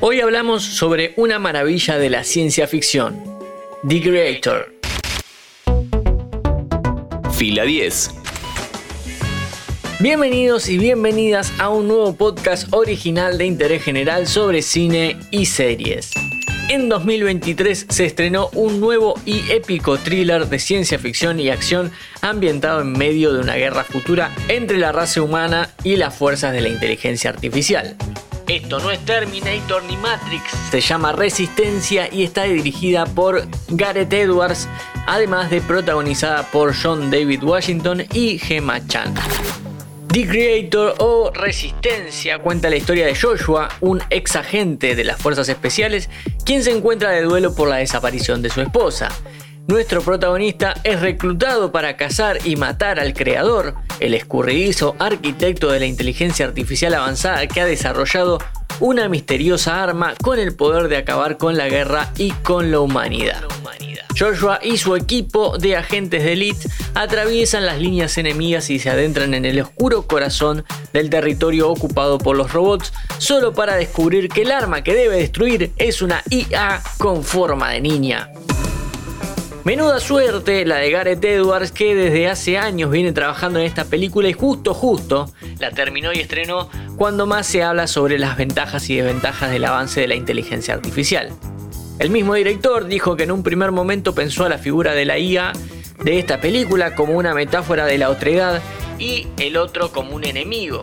Hoy hablamos sobre una maravilla de la ciencia ficción, The Creator. Fila 10. Bienvenidos y bienvenidas a un nuevo podcast original de interés general sobre cine y series. En 2023 se estrenó un nuevo y épico thriller de ciencia ficción y acción ambientado en medio de una guerra futura entre la raza humana y las fuerzas de la inteligencia artificial. Esto no es Terminator ni Matrix, se llama Resistencia y está dirigida por Gareth Edwards, además de protagonizada por John David Washington y Gemma Chan. The Creator o Resistencia cuenta la historia de Joshua, un ex agente de las fuerzas especiales, quien se encuentra de duelo por la desaparición de su esposa. Nuestro protagonista es reclutado para cazar y matar al creador, el escurridizo arquitecto de la inteligencia artificial avanzada que ha desarrollado una misteriosa arma con el poder de acabar con la guerra y con la humanidad. Joshua y su equipo de agentes de élite atraviesan las líneas enemigas y se adentran en el oscuro corazón del territorio ocupado por los robots, solo para descubrir que el arma que debe destruir es una IA con forma de niña. Menuda suerte la de Gareth Edwards que desde hace años viene trabajando en esta película y justo justo la terminó y estrenó cuando más se habla sobre las ventajas y desventajas del avance de la inteligencia artificial. El mismo director dijo que en un primer momento pensó a la figura de la IA de esta película como una metáfora de la otredad y el otro como un enemigo.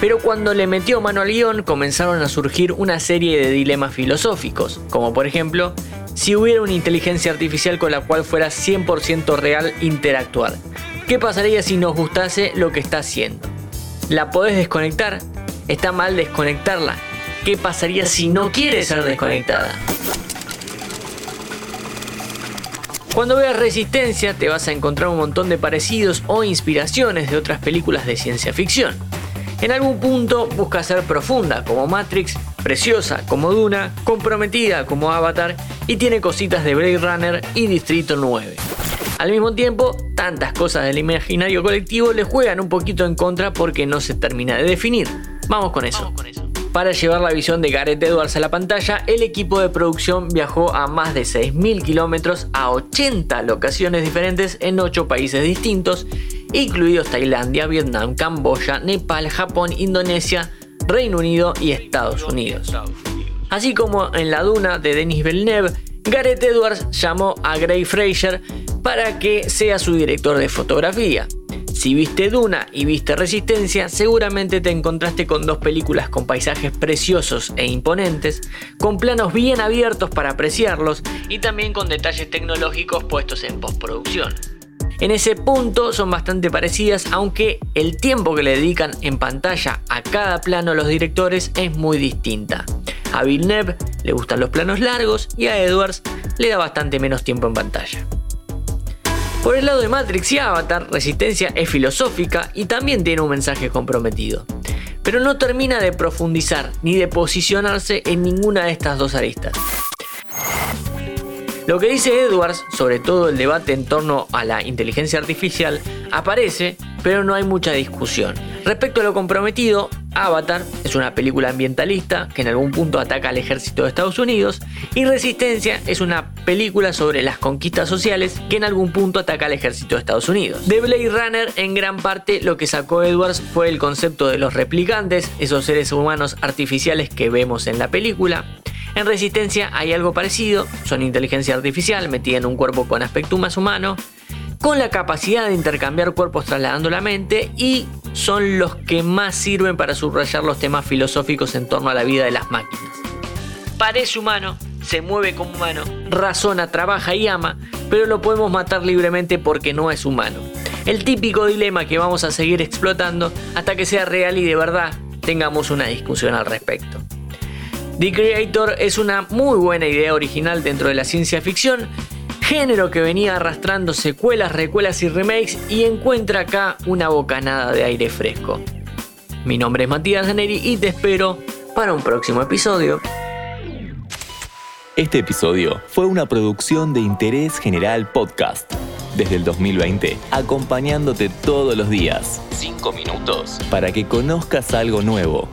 Pero cuando le metió mano al guion comenzaron a surgir una serie de dilemas filosóficos, como por ejemplo, si hubiera una inteligencia artificial con la cual fuera 100% real interactuar. ¿Qué pasaría si nos gustase lo que está haciendo? ¿La podés desconectar? ¿Está mal desconectarla? ¿Qué pasaría si no quiere ser desconectada? Cuando veas Resistencia te vas a encontrar un montón de parecidos o inspiraciones de otras películas de ciencia ficción. En algún punto busca ser profunda como Matrix, preciosa como Duna, comprometida como Avatar y tiene cositas de Blade Runner y Distrito 9. Al mismo tiempo, tantas cosas del imaginario colectivo le juegan un poquito en contra porque no se termina de definir. Vamos con eso. Vamos con eso. Para llevar la visión de Gareth Edwards a la pantalla, el equipo de producción viajó a más de 6.000 kilómetros a 80 locaciones diferentes en 8 países distintos, incluidos Tailandia, Vietnam, Camboya, Nepal, Japón, Indonesia, Reino Unido y Estados Unidos. Así como en la duna de Denis Villeneuve, Gareth Edwards llamó a Gray Fraser para que sea su director de fotografía. Si viste Duna y viste Resistencia, seguramente te encontraste con dos películas con paisajes preciosos e imponentes, con planos bien abiertos para apreciarlos y también con detalles tecnológicos puestos en postproducción. En ese punto son bastante parecidas, aunque el tiempo que le dedican en pantalla a cada plano los directores es muy distinta. A Villeneuve le gustan los planos largos y a Edwards le da bastante menos tiempo en pantalla. Por el lado de Matrix y Avatar, Resistencia es filosófica y también tiene un mensaje comprometido. Pero no termina de profundizar ni de posicionarse en ninguna de estas dos aristas. Lo que dice Edwards, sobre todo el debate en torno a la inteligencia artificial, aparece, pero no hay mucha discusión. Respecto a lo comprometido, Avatar es una película ambientalista que en algún punto ataca al ejército de Estados Unidos y Resistencia es una película sobre las conquistas sociales que en algún punto ataca al ejército de Estados Unidos. De Blade Runner en gran parte lo que sacó Edwards fue el concepto de los replicantes, esos seres humanos artificiales que vemos en la película. En Resistencia hay algo parecido, son inteligencia artificial metida en un cuerpo con aspecto más humano, con la capacidad de intercambiar cuerpos trasladando la mente y son los que más sirven para subrayar los temas filosóficos en torno a la vida de las máquinas. Parece humano, se mueve como humano, razona, trabaja y ama, pero lo podemos matar libremente porque no es humano. El típico dilema que vamos a seguir explotando hasta que sea real y de verdad tengamos una discusión al respecto. The Creator es una muy buena idea original dentro de la ciencia ficción género que venía arrastrando secuelas, recuelas y remakes y encuentra acá una bocanada de aire fresco. Mi nombre es Matías Zaneri y te espero para un próximo episodio. Este episodio fue una producción de Interés General Podcast. Desde el 2020, acompañándote todos los días. 5 minutos. Para que conozcas algo nuevo.